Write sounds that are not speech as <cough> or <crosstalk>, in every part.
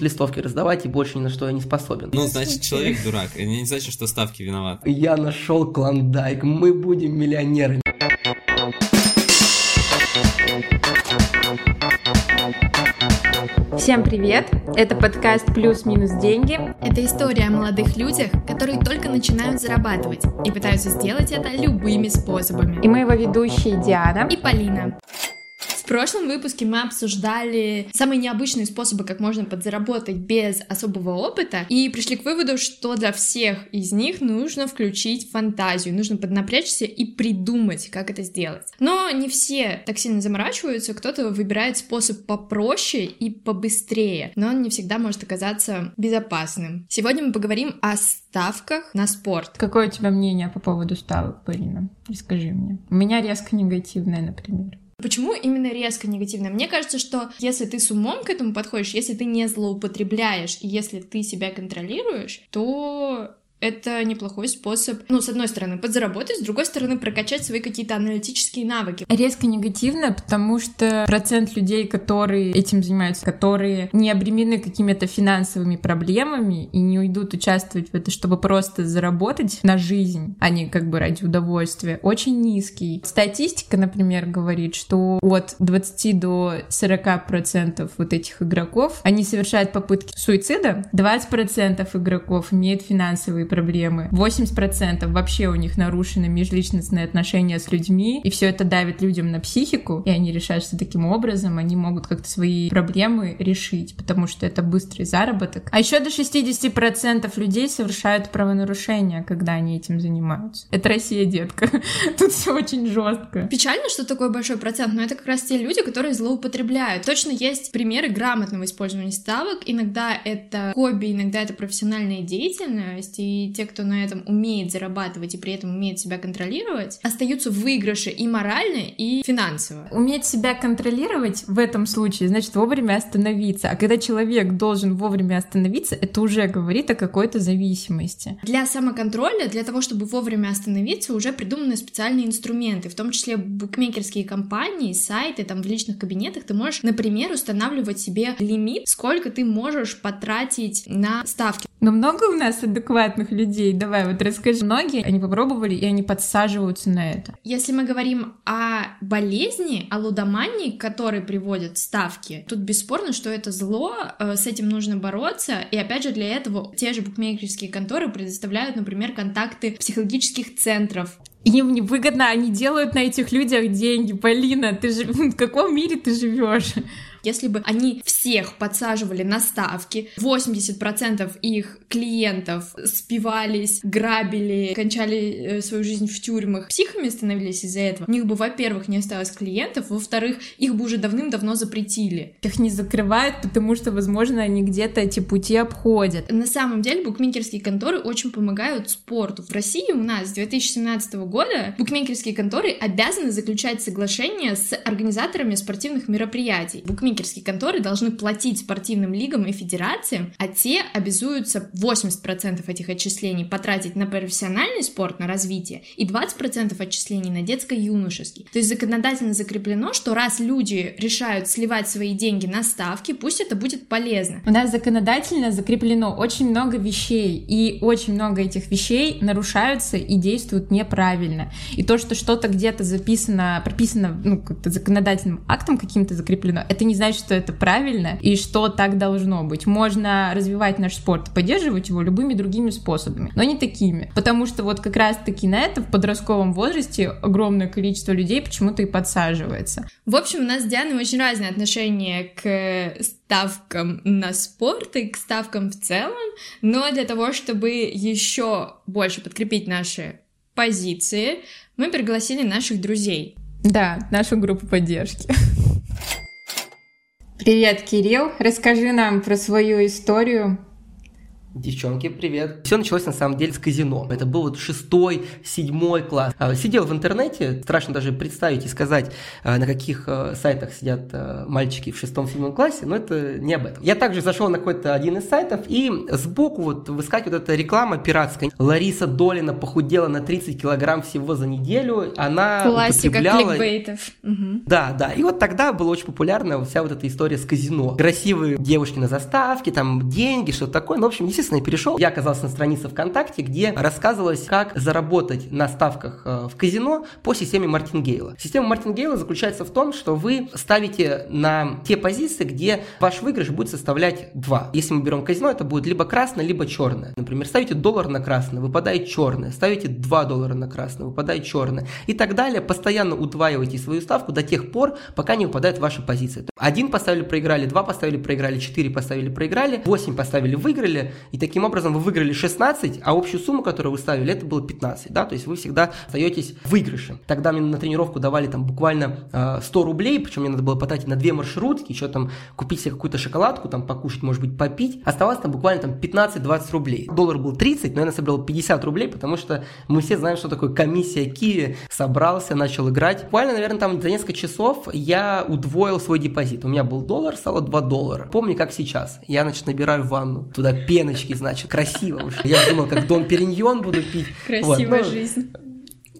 листовки раздавать, и больше ни на что я не способен. Ну, значит, человек дурак. Это не значит, что ставки виноваты. Я нашел клондайк, мы будем миллионерами. Всем привет! Это подкаст «Плюс-минус деньги». Это история о молодых людях, которые только начинают зарабатывать и пытаются сделать это любыми способами. И мы его ведущие Диана и Полина. Прошлом выпуске мы обсуждали самые необычные способы, как можно подзаработать без особого опыта, и пришли к выводу, что для всех из них нужно включить фантазию, нужно поднапрячься и придумать, как это сделать. Но не все так сильно заморачиваются, кто-то выбирает способ попроще и побыстрее, но он не всегда может оказаться безопасным. Сегодня мы поговорим о ставках на спорт. Какое у тебя мнение по поводу ставок, Полина? Расскажи мне. У меня резко негативное, например. Почему именно резко негативно? Мне кажется, что если ты с умом к этому подходишь, если ты не злоупотребляешь, и если ты себя контролируешь, то это неплохой способ, ну, с одной стороны, подзаработать, с другой стороны, прокачать свои какие-то аналитические навыки. Резко негативно, потому что процент людей, которые этим занимаются, которые не обременены какими-то финансовыми проблемами и не уйдут участвовать в это, чтобы просто заработать на жизнь, а не как бы ради удовольствия, очень низкий. Статистика, например, говорит, что от 20 до 40 процентов вот этих игроков, они совершают попытки суицида, 20 процентов игроков имеют финансовые проблемы. 80% вообще у них нарушены межличностные отношения с людьми, и все это давит людям на психику, и они решают, что таким образом они могут как-то свои проблемы решить, потому что это быстрый заработок. А еще до 60% людей совершают правонарушения, когда они этим занимаются. Это Россия, детка. <laughs> Тут все очень жестко. Печально, что такой большой процент, но это как раз те люди, которые злоупотребляют. Точно есть примеры грамотного использования ставок. Иногда это хобби, иногда это профессиональная деятельность, и те, кто на этом умеет зарабатывать и при этом умеет себя контролировать, остаются в выигрыше и морально, и финансово. Уметь себя контролировать в этом случае значит вовремя остановиться. А когда человек должен вовремя остановиться, это уже говорит о какой-то зависимости. Для самоконтроля, для того, чтобы вовремя остановиться, уже придуманы специальные инструменты, в том числе букмекерские компании, сайты, там в личных кабинетах ты можешь, например, устанавливать себе лимит, сколько ты можешь потратить на ставки. Но много у нас адекватных людей? Давай, вот расскажи. Многие, они попробовали, и они подсаживаются на это. Если мы говорим о болезни, о лудомании, которые приводят ставки, тут бесспорно, что это зло, э, с этим нужно бороться, и опять же для этого те же букмекерские конторы предоставляют, например, контакты психологических центров, им невыгодно, они делают на этих людях деньги. Полина, ты же <laughs> в каком мире ты живешь? Если бы они всех подсаживали на ставки, 80% их клиентов спивались, грабили, кончали э, свою жизнь в тюрьмах, психами становились из-за этого, у них бы, во-первых, не осталось клиентов, во-вторых, их бы уже давным-давно запретили. Их не закрывают, потому что, возможно, они где-то эти пути обходят. На самом деле, букмекерские конторы очень помогают спорту. В России у нас с 2017 года букмекерские конторы обязаны заключать соглашения с организаторами спортивных мероприятий. Букмекерские букмекерские конторы должны платить спортивным лигам и федерациям, а те обязуются 80% этих отчислений потратить на профессиональный спорт, на развитие, и 20% отчислений на детско-юношеский. То есть законодательно закреплено, что раз люди решают сливать свои деньги на ставки, пусть это будет полезно. У нас законодательно закреплено очень много вещей, и очень много этих вещей нарушаются и действуют неправильно. И то, что что-то где-то записано, прописано ну, законодательным актом каким-то закреплено, это не значит, что это правильно и что так должно быть. Можно развивать наш спорт, поддерживать его любыми другими способами, но не такими. Потому что вот как раз-таки на это в подростковом возрасте огромное количество людей почему-то и подсаживается. В общем, у нас с Дианой очень разные отношения к ставкам на спорт и к ставкам в целом, но для того, чтобы еще больше подкрепить наши позиции, мы пригласили наших друзей. Да, нашу группу поддержки. Привет, Кирилл. Расскажи нам про свою историю. Девчонки, привет. Все началось на самом деле с казино. Это был вот шестой, седьмой класс. А, сидел в интернете, страшно даже представить и сказать, а, на каких а, сайтах сидят мальчики в шестом-седьмом классе, но это не об этом. Я также зашел на какой-то один из сайтов, и сбоку вот выскакивает эта реклама пиратская. Лариса Долина похудела на 30 килограмм всего за неделю. Она Классика употребляла... кликбейтов. Угу. Да, да. И вот тогда была очень популярна вся вот эта история с казино. Красивые девушки на заставке, там деньги, что-то такое. Ну, в общем, естественно, я перешел. Я оказался на странице ВКонтакте, где рассказывалось, как заработать на ставках э, в казино по системе Мартингейла. Система Мартингейла заключается в том, что вы ставите на те позиции, где ваш выигрыш будет составлять 2. Если мы берем казино, это будет либо красное, либо черное. Например, ставите доллар на красное, выпадает черное. Ставите 2 доллара на красное, выпадает черное. И так далее. Постоянно удваивайте свою ставку до тех пор, пока не выпадает ваша позиция. Один поставили, проиграли, два поставили, проиграли, четыре поставили, проиграли, восемь поставили, выиграли. И таким образом вы выиграли 16, а общую сумму, которую вы ставили, это было 15, да, то есть вы всегда остаетесь в выигрыше. Тогда мне на тренировку давали там буквально э, 100 рублей, причем мне надо было потратить на две маршрутки, еще там купить себе какую-то шоколадку, там покушать, может быть, попить. Оставалось там буквально там 15-20 рублей. Доллар был 30, но я насобирал 50 рублей, потому что мы все знаем, что такое комиссия Киви. Собрался, начал играть. Буквально, наверное, там за несколько часов я удвоил свой депозит. У меня был доллар, стало 2 доллара. Помню, как сейчас. Я, значит, набираю ванну, туда пеночки русский, значит, красиво уж. Я думал, как Дон Периньон буду пить. Красивая вот, ну, жизнь.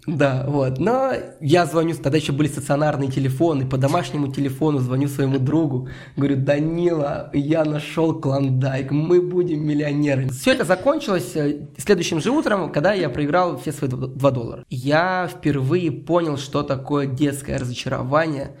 Да, вот. Но я звоню, тогда еще были стационарные телефоны, по домашнему телефону звоню своему другу, говорю, Данила, я нашел клондайк, мы будем миллионерами. Все это закончилось э, следующим же утром, когда я проиграл все свои 2 доллара. Я впервые понял, что такое детское разочарование,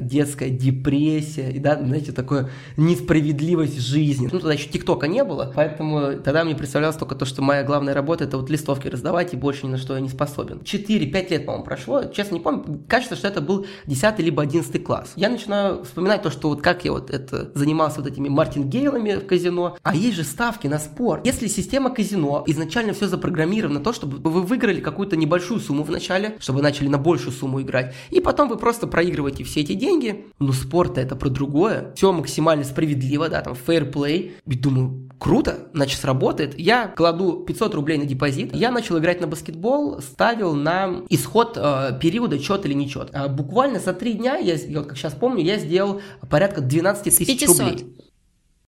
детская депрессия, и, да, знаете, такое несправедливость жизни. Ну, тогда еще ТикТока не было, поэтому тогда мне представлялось только то, что моя главная работа – это вот листовки раздавать, и больше ни на что я не способен. 4-5 лет, по-моему, прошло, честно не помню, кажется, что это был 10 либо 11 класс. Я начинаю вспоминать то, что вот как я вот это занимался вот этими мартингейлами в казино, а есть же ставки на спорт. Если система казино изначально все запрограммировано то, чтобы вы выиграли какую-то небольшую сумму в начале, чтобы начали на большую сумму играть, и потом вы просто проигрываете все эти эти деньги, но спорт это про другое. Все максимально справедливо, да, там fair play. И думаю, круто, значит сработает. Я кладу 500 рублей на депозит. Я начал играть на баскетбол, ставил на исход э, периода чет или нечет. А буквально за три дня, я, я вот как сейчас помню, я сделал порядка 12 тысяч рублей.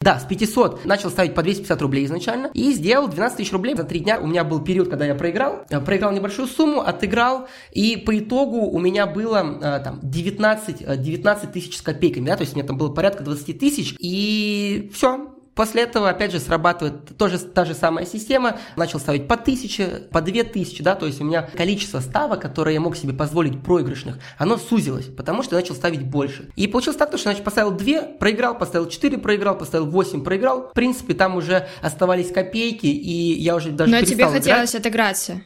Да, с 500 начал ставить по 250 рублей изначально и сделал 12 тысяч рублей за 3 дня. У меня был период, когда я проиграл, я проиграл небольшую сумму, отыграл, и по итогу у меня было а, там 19, 19 тысяч с копейками, да, то есть у меня там было порядка 20 тысяч, и все, После этого, опять же, срабатывает тоже та же самая система. Начал ставить по тысяче, по две тысячи, да, то есть у меня количество ставок, которые я мог себе позволить проигрышных, оно сузилось, потому что я начал ставить больше. И получилось так, что значит, поставил две, проиграл, поставил четыре, проиграл, поставил восемь, проиграл. В принципе, там уже оставались копейки, и я уже даже Но тебе играть. хотелось отыграться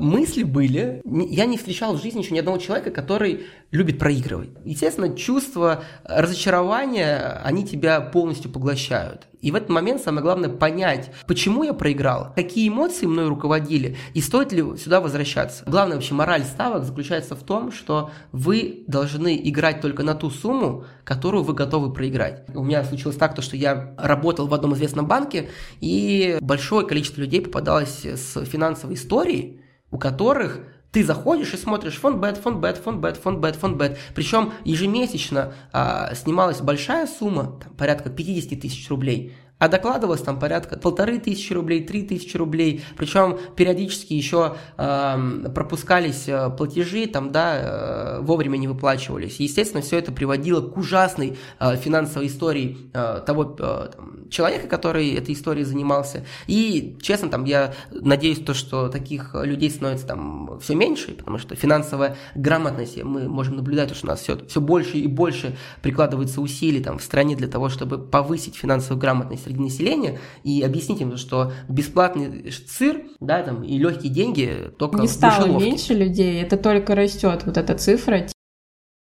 мысли были. Я не встречал в жизни еще ни одного человека, который любит проигрывать. Естественно, чувства разочарования, они тебя полностью поглощают. И в этот момент самое главное понять, почему я проиграл, какие эмоции мной руководили, и стоит ли сюда возвращаться. Главная вообще мораль ставок заключается в том, что вы должны играть только на ту сумму, которую вы готовы проиграть. У меня случилось так, то, что я работал в одном известном банке, и большое количество людей попадалось с финансовой историей, у которых ты заходишь и смотришь фонд бет, фонд бет, фонд бет, фонд бет, фонд бет. Причем ежемесячно а, снималась большая сумма, там, порядка 50 тысяч рублей, а докладывалось там порядка полторы тысячи рублей, три тысячи рублей, причем периодически еще э, пропускались платежи, там, да, э, вовремя не выплачивались. Естественно, все это приводило к ужасной э, финансовой истории э, того э, там, человека, который этой историей занимался. И, честно, там, я надеюсь, то, что таких людей становится там все меньше, потому что финансовая грамотность, мы можем наблюдать, что у нас все, все больше и больше прикладывается усилий там, в стране для того, чтобы повысить финансовую грамотность среди населения и объяснить им, что бесплатный сыр, да, там, и легкие деньги только Не стало в меньше людей, это только растет, вот эта цифра.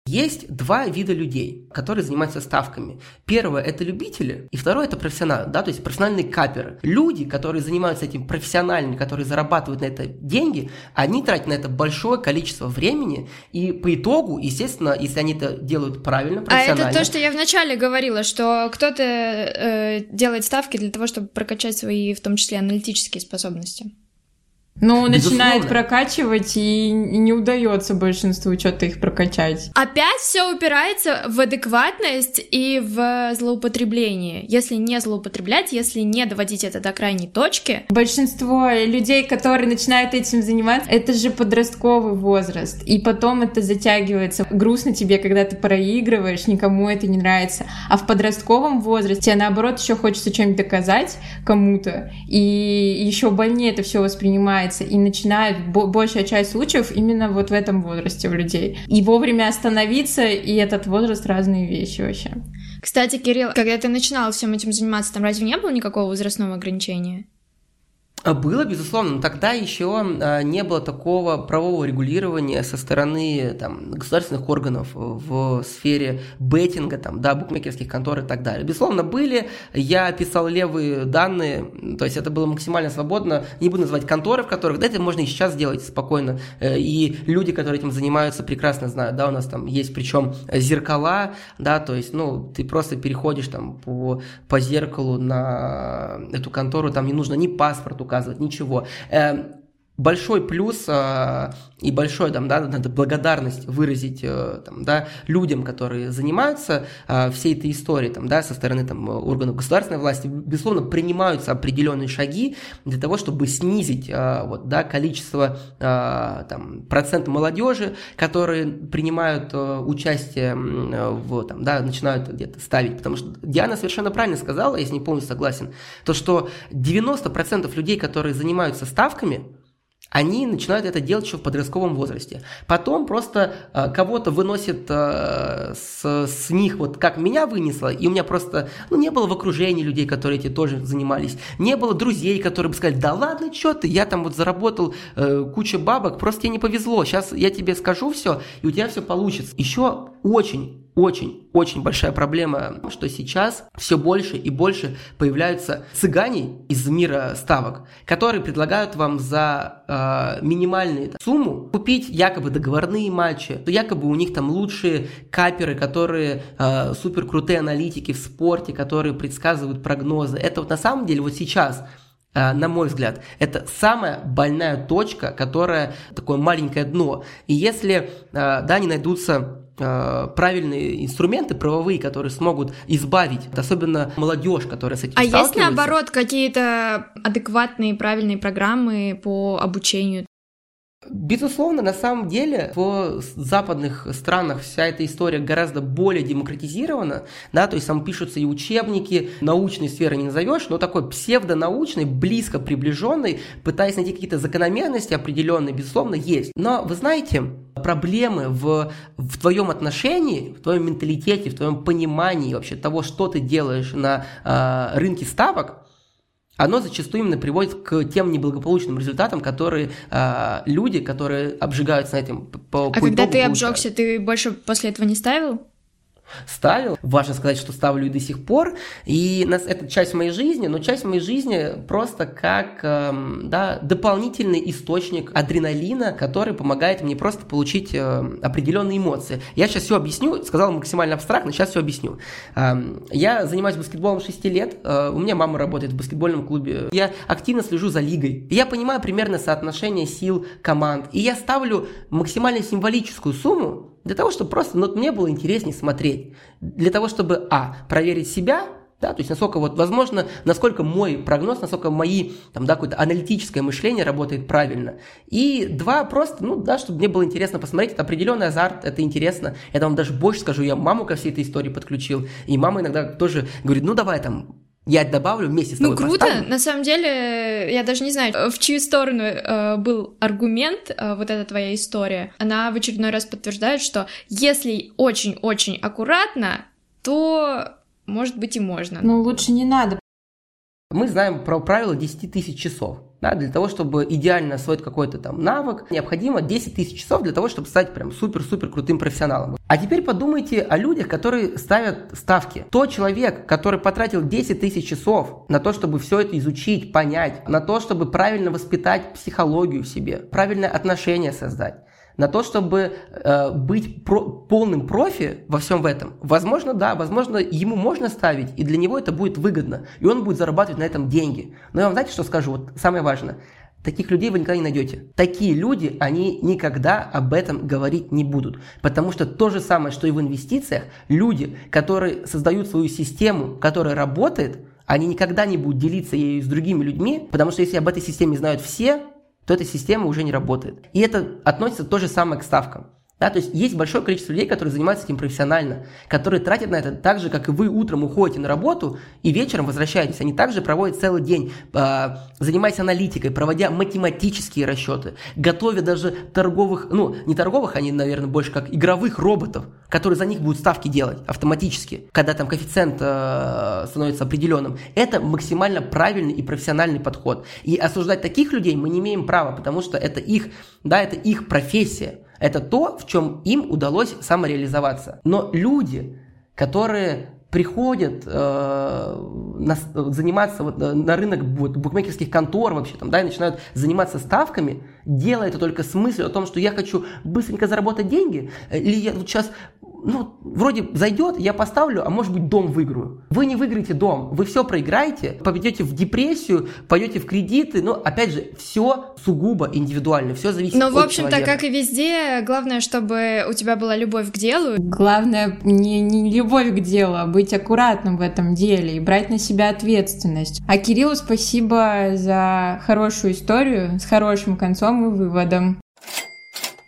Есть два вида людей, которые занимаются ставками. Первое – это любители, и второе – это профессионалы, да, то есть профессиональные каперы. Люди, которые занимаются этим профессионально, которые зарабатывают на это деньги, они тратят на это большое количество времени, и по итогу, естественно, если они это делают правильно, профессионально… А это то, что я вначале говорила, что кто-то э, делает ставки для того, чтобы прокачать свои, в том числе, аналитические способности. Ну, начинает прокачивать, и не удается большинству что-то их прокачать. Опять все упирается в адекватность и в злоупотребление. Если не злоупотреблять, если не доводить это до крайней точки. Большинство людей, которые начинают этим заниматься, это же подростковый возраст. И потом это затягивается. Грустно тебе, когда ты проигрываешь, никому это не нравится. А в подростковом возрасте, наоборот, еще хочется что-нибудь доказать кому-то. И еще больнее это все воспринимается начинается, и начинает большая часть случаев именно вот в этом возрасте у людей. И вовремя остановиться, и этот возраст разные вещи вообще. Кстати, Кирилл, когда ты начинал всем этим заниматься, там разве не было никакого возрастного ограничения? А было, безусловно, но тогда еще а, не было такого правового регулирования со стороны там, государственных органов в сфере беттинга, там, да, букмекерских контор и так далее. Безусловно, были, я писал левые данные, то есть это было максимально свободно, не буду называть конторы, в которых, да, это можно и сейчас сделать спокойно, э, и люди, которые этим занимаются, прекрасно знают, да, у нас там есть причем зеркала, да, то есть, ну, ты просто переходишь там по, по зеркалу на эту контору, там не нужно ни паспорт указывать, ничего. Эм, большой плюс э, и большой, там, да, надо благодарность выразить э, там, да, людям, которые занимаются э, всей этой историей там, да, со стороны там, органов государственной власти. Безусловно, принимаются определенные шаги для того, чтобы снизить э, вот, да, количество, э, там, процент молодежи, которые принимают э, участие в, там, да, начинают где-то ставить. Потому что Диана совершенно правильно сказала, если не полностью согласен, то, что 90% людей, которые занимаются ставками, они начинают это делать еще в подростковом возрасте. Потом просто э, кого-то выносит э, с, с них, вот как меня вынесло, и у меня просто, ну, не было в окружении людей, которые эти тоже занимались, не было друзей, которые бы сказали, да ладно, что ты, я там вот заработал э, кучу бабок, просто тебе не повезло, сейчас я тебе скажу все, и у тебя все получится. Еще очень очень-очень большая проблема, что сейчас все больше и больше появляются цыгане из мира ставок, которые предлагают вам за э, минимальную сумму купить якобы договорные матчи, то якобы у них там лучшие каперы, которые э, супер крутые аналитики в спорте, которые предсказывают прогнозы. Это вот на самом деле вот сейчас э, на мой взгляд, это самая больная точка, которая такое маленькое дно. И если, э, да, не найдутся Э, правильные инструменты правовые, которые смогут избавить, особенно молодежь, которая с этим А есть наоборот какие-то адекватные правильные программы по обучению Безусловно, на самом деле в западных странах вся эта история гораздо более демократизирована, да, то есть там пишутся и учебники, научной сферы не назовешь, но такой псевдонаучный, близко приближенный, пытаясь найти какие-то закономерности определенные, безусловно, есть. Но вы знаете, проблемы в, в твоем отношении, в твоем менталитете, в твоем понимании вообще того, что ты делаешь на э, рынке ставок, оно зачастую именно приводит к тем неблагополучным результатам, которые э, люди, которые обжигаются на этом по, А по когда ты обжегся, ты больше после этого не ставил? Ставил. Важно сказать, что ставлю и до сих пор. И нас, это часть моей жизни, но часть моей жизни просто как эм, да, дополнительный источник адреналина, который помогает мне просто получить э, определенные эмоции. Я сейчас все объясню, сказал максимально абстрактно, сейчас все объясню. Эм, я занимаюсь баскетболом 6 лет, э, у меня мама работает в баскетбольном клубе. Я активно слежу за лигой. Я понимаю примерно соотношение сил команд. И я ставлю максимально символическую сумму, для того, чтобы просто ну, мне было интереснее смотреть. Для того, чтобы, а, проверить себя, да, то есть насколько вот, возможно, насколько мой прогноз, насколько мои, там, да, какое-то аналитическое мышление работает правильно. И два, просто, ну, да, чтобы мне было интересно посмотреть, это определенный азарт, это интересно. Я вам даже больше скажу, я маму ко всей этой истории подключил, и мама иногда тоже говорит, ну, давай там, я добавлю вместе с тобой. Ну круто, поставим. на самом деле, я даже не знаю, в чью сторону э, был аргумент, э, вот эта твоя история. Она в очередной раз подтверждает, что если очень-очень аккуратно, то может быть и можно. Ну лучше не надо. Мы знаем про правило 10 тысяч часов. Да, для того, чтобы идеально освоить какой-то там навык, необходимо 10 тысяч часов для того, чтобы стать прям супер-супер крутым профессионалом. А теперь подумайте о людях, которые ставят ставки. Тот человек, который потратил 10 тысяч часов на то, чтобы все это изучить, понять, на то, чтобы правильно воспитать психологию в себе, правильное отношение создать, на то, чтобы э, быть про полным профи во всем в этом. Возможно, да, возможно, ему можно ставить, и для него это будет выгодно, и он будет зарабатывать на этом деньги. Но я вам знаете, что скажу? Вот самое важное. Таких людей вы никогда не найдете. Такие люди, они никогда об этом говорить не будут. Потому что то же самое, что и в инвестициях, люди, которые создают свою систему, которая работает, они никогда не будут делиться ею с другими людьми, потому что если об этой системе знают все, то эта система уже не работает. И это относится то же самое к ставкам. Да, то есть есть большое количество людей, которые занимаются этим профессионально, которые тратят на это так же, как и вы утром уходите на работу и вечером возвращаетесь. Они также проводят целый день, э, занимаясь аналитикой, проводя математические расчеты, готовя даже торговых, ну, не торговых, они, наверное, больше как игровых роботов, которые за них будут ставки делать автоматически, когда там коэффициент э, становится определенным. Это максимально правильный и профессиональный подход. И осуждать таких людей мы не имеем права, потому что это их, да, это их профессия. Это то, в чем им удалось самореализоваться. Но люди, которые приходят э, на, заниматься вот, на рынок вот, букмекерских контор вообще там, да, и начинают заниматься ставками, делая это только с мыслью о том, что я хочу быстренько заработать деньги, э, или я вот сейчас ну, вроде зайдет, я поставлю, а может быть дом выиграю. Вы не выиграете дом, вы все проиграете, попадете в депрессию, пойдете в кредиты, но опять же, все сугубо индивидуально, все зависит но, от в общем-то, человека. как и везде, главное, чтобы у тебя была любовь к делу. Главное не, не любовь к делу, а быть аккуратным в этом деле и брать на себя ответственность. А Кириллу спасибо за хорошую историю с хорошим концом и выводом.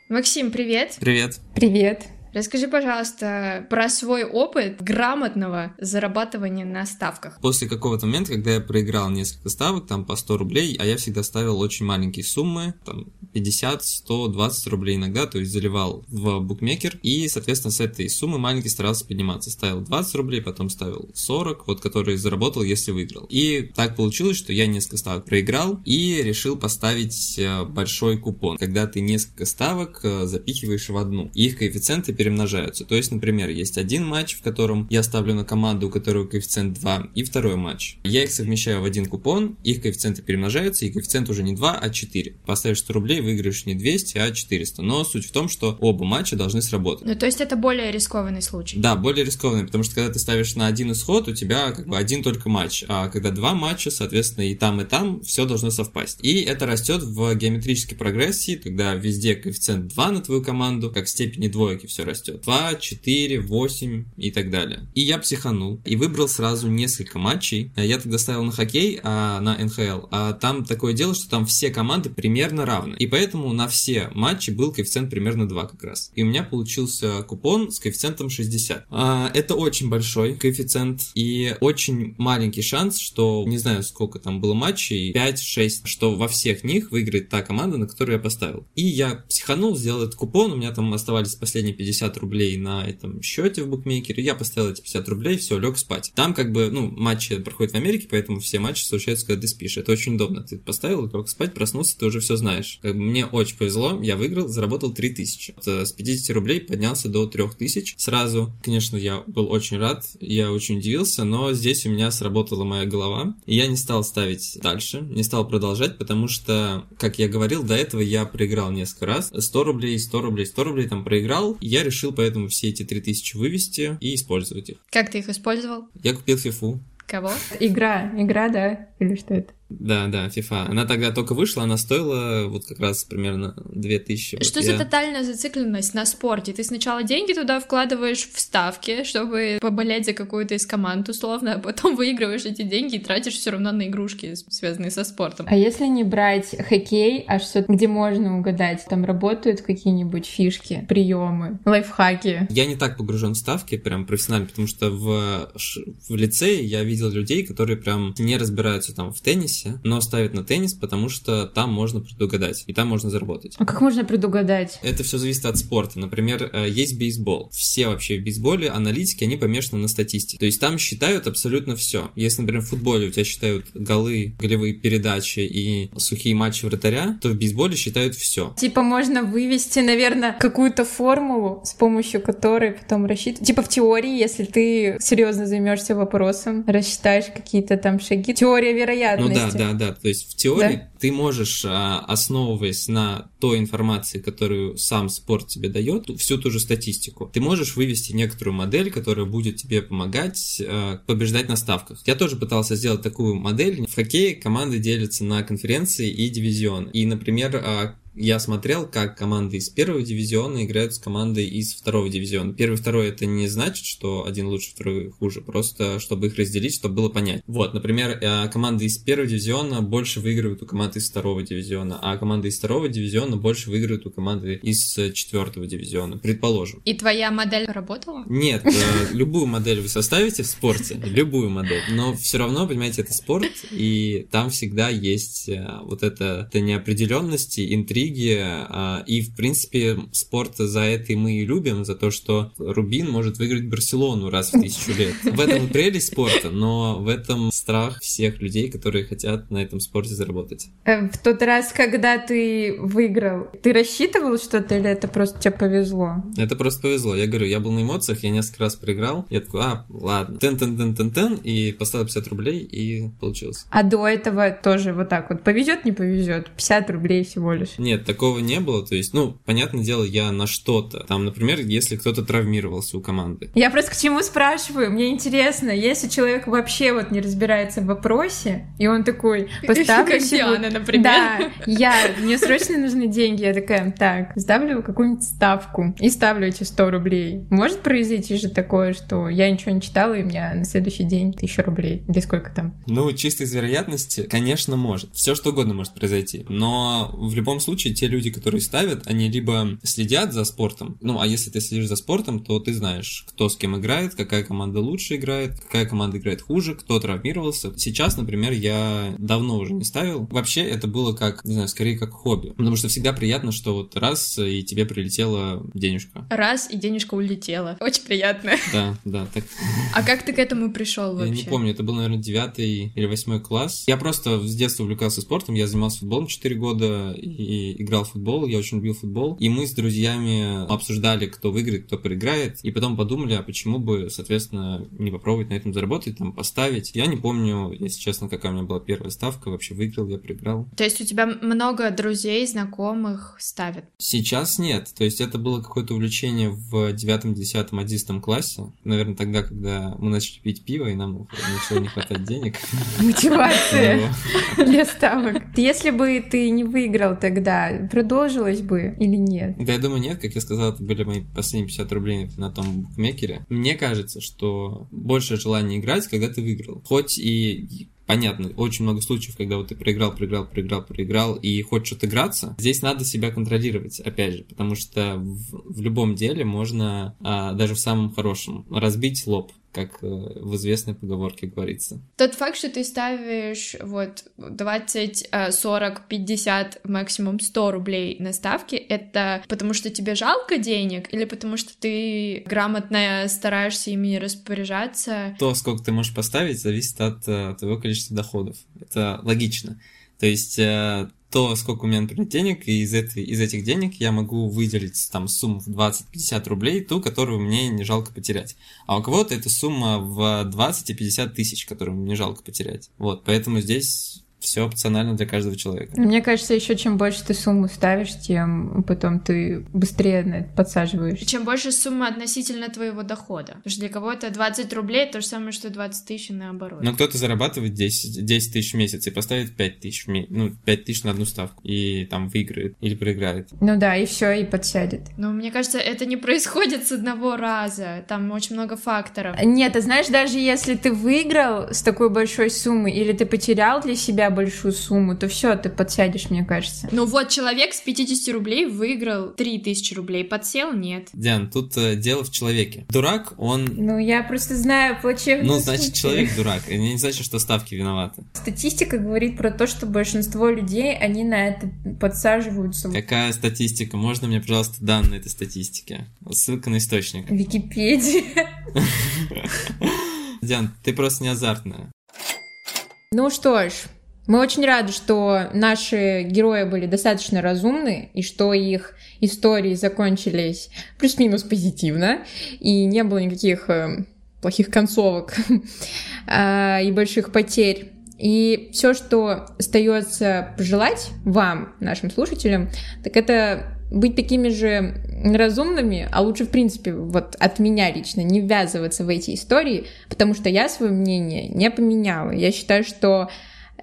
Максим, привет. Привет. Привет. Расскажи, пожалуйста, про свой опыт грамотного зарабатывания на ставках. После какого-то момента, когда я проиграл несколько ставок, там по 100 рублей, а я всегда ставил очень маленькие суммы, там 50, 100, 20 рублей иногда, то есть заливал в букмекер, и, соответственно, с этой суммы маленький старался подниматься. Ставил 20 рублей, потом ставил 40, вот который заработал, если выиграл. И так получилось, что я несколько ставок проиграл и решил поставить э, большой купон, когда ты несколько ставок э, запихиваешь в одну. Их коэффициенты перемножаются. То есть, например, есть один матч, в котором я ставлю на команду, у которой коэффициент 2, и второй матч. Я их совмещаю в один купон, их коэффициенты перемножаются, и коэффициент уже не 2, а 4. Поставишь 100 рублей, выиграешь не 200, а 400. Но суть в том, что оба матча должны сработать. Ну, то есть это более рискованный случай. Да, более рискованный, потому что когда ты ставишь на один исход, у тебя как бы один только матч, а когда два матча, соответственно, и там, и там все должно совпасть. И это растет в геометрической прогрессии, когда везде коэффициент 2 на твою команду, как степени двойки все растет. 2, 4, 8 и так далее. И я психанул и выбрал сразу несколько матчей. Я тогда ставил на хоккей, а на НХЛ, а там такое дело, что там все команды примерно равны. И поэтому на все матчи был коэффициент примерно 2 как раз. И у меня получился купон с коэффициентом 60. А, это очень большой коэффициент и очень маленький шанс, что не знаю сколько там было матчей, 5-6, что во всех них выиграет та команда, на которую я поставил. И я психанул, сделал этот купон, у меня там оставались последние 50 рублей на этом счете в букмекере, я поставил эти 50 рублей, все, лег спать. Там как бы, ну, матчи проходят в Америке, поэтому все матчи случаются, когда ты спишь. Это очень удобно. Ты поставил, лег спать, проснулся, ты уже все знаешь. Как бы мне очень повезло, я выиграл, заработал 3000. С 50 рублей поднялся до 3000 сразу. Конечно, я был очень рад, я очень удивился, но здесь у меня сработала моя голова, и я не стал ставить дальше, не стал продолжать, потому что, как я говорил, до этого я проиграл несколько раз. 100 рублей, 100 рублей, 100 рублей там проиграл, и я решил поэтому все эти 3000 вывести и использовать их. Как ты их использовал? Я купил фифу. Кого? Игра, игра, да? Или что это? Да, да, FIFA. Она тогда только вышла, она стоила вот как раз примерно 2000. Вот Что я- за тотальная зацикленность на спорте? Ты сначала деньги туда вкладываешь в ставки, чтобы поболеть за какую-то из команд условно, а потом <laughs> выигрываешь эти деньги и тратишь все равно на игрушки, связанные со спортом. А если не брать хоккей, а что где можно угадать? Там работают какие-нибудь фишки, приемы, лайфхаки? Я не так погружен в ставки, прям профессионально, потому что в, в лицее я видел людей, которые прям не разбираются там в теннисе, но ставят на теннис, потому что там можно предугадать, и там можно заработать. А как можно предугадать? Это все зависит от спорта. Например, э, есть бейсбол. Все вообще в бейсболе аналитики, они помешаны на статистике. То есть там считают абсолютно все. Если, например, в футболе у тебя считают голы, голевые передачи и сухие матчи вратаря, то в бейсболе считают все. Типа можно вывести, наверное, какую-то формулу, с помощью которой потом рассчитывать. Типа в теории, если ты серьезно займешься вопросом, рассчитаешь какие-то там шаги. Теория вероятности. Ну да, да, да. То есть в теории да? ты можешь, а, основываясь на той информации, которую сам спорт тебе дает, всю ту же статистику, ты можешь вывести некоторую модель, которая будет тебе помогать э, побеждать на ставках. Я тоже пытался сделать такую модель. В хоккее команды делятся на конференции и дивизион. И, например, э, я смотрел, как команды из первого дивизиона играют с командой из второго дивизиона. Первый, второй это не значит, что один лучше, второй хуже, просто чтобы их разделить, чтобы было понять. Вот, например, э, команды из первого дивизиона больше выигрывают у команды из второго дивизиона, а команды из второго дивизиона больше выигрывают у команды из четвертого дивизиона, предположим. И твоя модель работала? Нет, э, любую модель вы составите в спорте, любую модель, но все равно, понимаете, это спорт, и там всегда есть э, вот это, это неопределенности, интриги, интриги, а, и, в принципе, спорт за это и мы и любим, за то, что Рубин может выиграть Барселону раз в тысячу лет. В этом прелесть спорта, но в этом страх всех людей, которые хотят на этом спорте заработать. Э, в тот раз, когда ты выиграл, ты рассчитывал что-то или это просто тебе повезло? Это просто повезло. Я говорю, я был на эмоциях, я несколько раз проиграл. Я такой, а, ладно, тен-тен-тен-тен-тен, и поставил 50 рублей, и получилось. А до этого тоже вот так вот повезет, не повезет? 50 рублей всего лишь. Нет, нет, такого не было. То есть, ну, понятное дело, я на что-то. Там, например, если кто-то травмировался у команды. Я просто к чему спрашиваю? Мне интересно, если человек вообще вот не разбирается в вопросе, и он такой, поставлю... Как Диана, например. Да, я, мне срочно нужны деньги. Я такая, так, ставлю какую-нибудь ставку и ставлю эти 100 рублей. Может произойти же такое, что я ничего не читала, и у меня на следующий день 1000 рублей. Или сколько там? Ну, чисто из вероятности, конечно, может. Все что угодно может произойти. Но в любом случае случае те люди, которые ставят, они либо следят за спортом, ну, а если ты следишь за спортом, то ты знаешь, кто с кем играет, какая команда лучше играет, какая команда играет хуже, кто травмировался. Сейчас, например, я давно уже не ставил. Вообще, это было как, не знаю, скорее как хобби. Потому что всегда приятно, что вот раз, и тебе прилетела денежка. Раз, и денежка улетела. Очень приятно. Да, да. Так... А как ты к этому пришел вообще? Я не помню, это был, наверное, девятый или восьмой класс. Я просто с детства увлекался спортом, я занимался футболом 4 года, и играл в футбол, я очень любил футбол, и мы с друзьями обсуждали, кто выиграет, кто проиграет, и потом подумали, а почему бы, соответственно, не попробовать на этом заработать, там, поставить. Я не помню, если честно, какая у меня была первая ставка, вообще выиграл, я проиграл. То есть у тебя много друзей, знакомых ставят? Сейчас нет, то есть это было какое-то увлечение в девятом, десятом, одиннадцатом классе, наверное, тогда, когда мы начали пить пиво, и нам начало не хватать денег. Мотивация <laughs> для ставок. Если бы ты не выиграл тогда, продолжилось бы или нет? Да, я думаю, нет. Как я сказал, это были мои последние 50 рублей на том букмекере. Мне кажется, что больше желания играть, когда ты выиграл. Хоть и понятно, очень много случаев, когда вот ты проиграл, проиграл, проиграл, проиграл и хочешь отыграться, здесь надо себя контролировать, опять же, потому что в, в любом деле можно, а, даже в самом хорошем, разбить лоб как э, в известной поговорке говорится. Тот факт, что ты ставишь вот 20, 40, 50, максимум 100 рублей на ставки, это потому что тебе жалко денег или потому что ты грамотно стараешься ими распоряжаться? То, сколько ты можешь поставить, зависит от uh, твоего количества доходов. Это логично. То есть uh, то сколько у меня, например, денег, и из, этой, из этих денег я могу выделить там сумму в 20-50 рублей, ту, которую мне не жалко потерять. А у кого-то это сумма в 20 и 50 тысяч, которую мне не жалко потерять. Вот, поэтому здесь все опционально для каждого человека. Мне кажется, еще чем больше ты сумму ставишь, тем потом ты быстрее на это подсаживаешь. Чем больше сумма относительно твоего дохода. Потому что для кого-то 20 рублей то же самое, что 20 тысяч наоборот. Но кто-то зарабатывает 10, 10 тысяч в месяц и поставит 5 тысяч, ну, 5 тысяч на одну ставку. И там выиграет или проиграет. Ну да, и все, и подсядет. Но мне кажется, это не происходит с одного раза. Там очень много факторов. Нет, ты знаешь, даже если ты выиграл с такой большой суммы или ты потерял для себя большую сумму, то все, ты подсядешь, мне кажется. Ну вот человек с 50 рублей выиграл 3000 рублей, подсел? Нет. Диан, тут э, дело в человеке. Дурак, он... Ну, я просто знаю плачевные Ну, значит, случаи. человек дурак. И не значит, что ставки виноваты. Статистика говорит про то, что большинство людей, они на это подсаживаются. Какая статистика? Можно мне, пожалуйста, данные этой статистики? Ссылка на источник. <laughs> Википедия. Диан, ты просто не азартная. Ну что ж, мы очень рады, что наши герои были достаточно разумны, и что их истории закончились плюс-минус позитивно, и не было никаких э, плохих концовок <laughs> а, и больших потерь. И все, что остается пожелать вам, нашим слушателям, так это быть такими же разумными, а лучше, в принципе, вот от меня лично не ввязываться в эти истории, потому что я свое мнение не поменяла. Я считаю, что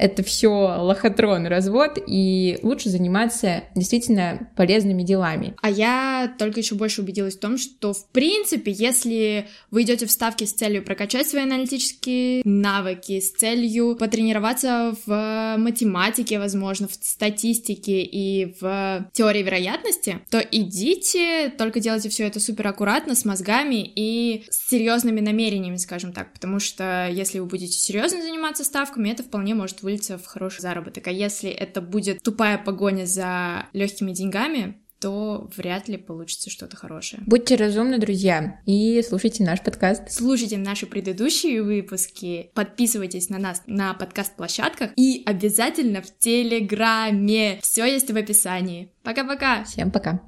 это все лохотрон, развод, и лучше заниматься действительно полезными делами. А я только еще больше убедилась в том, что, в принципе, если вы идете в ставки с целью прокачать свои аналитические навыки, с целью потренироваться в математике, возможно, в статистике и в теории вероятности, то идите, только делайте все это супер аккуратно, с мозгами и с серьезными намерениями, скажем так, потому что если вы будете серьезно заниматься ставками, это вполне может вылиться в хороший заработок. А если это будет тупая погоня за легкими деньгами, то вряд ли получится что-то хорошее. Будьте разумны, друзья, и слушайте наш подкаст. Слушайте наши предыдущие выпуски, подписывайтесь на нас на подкаст-площадках и обязательно в Телеграме. Все есть в описании. Пока-пока! Всем пока!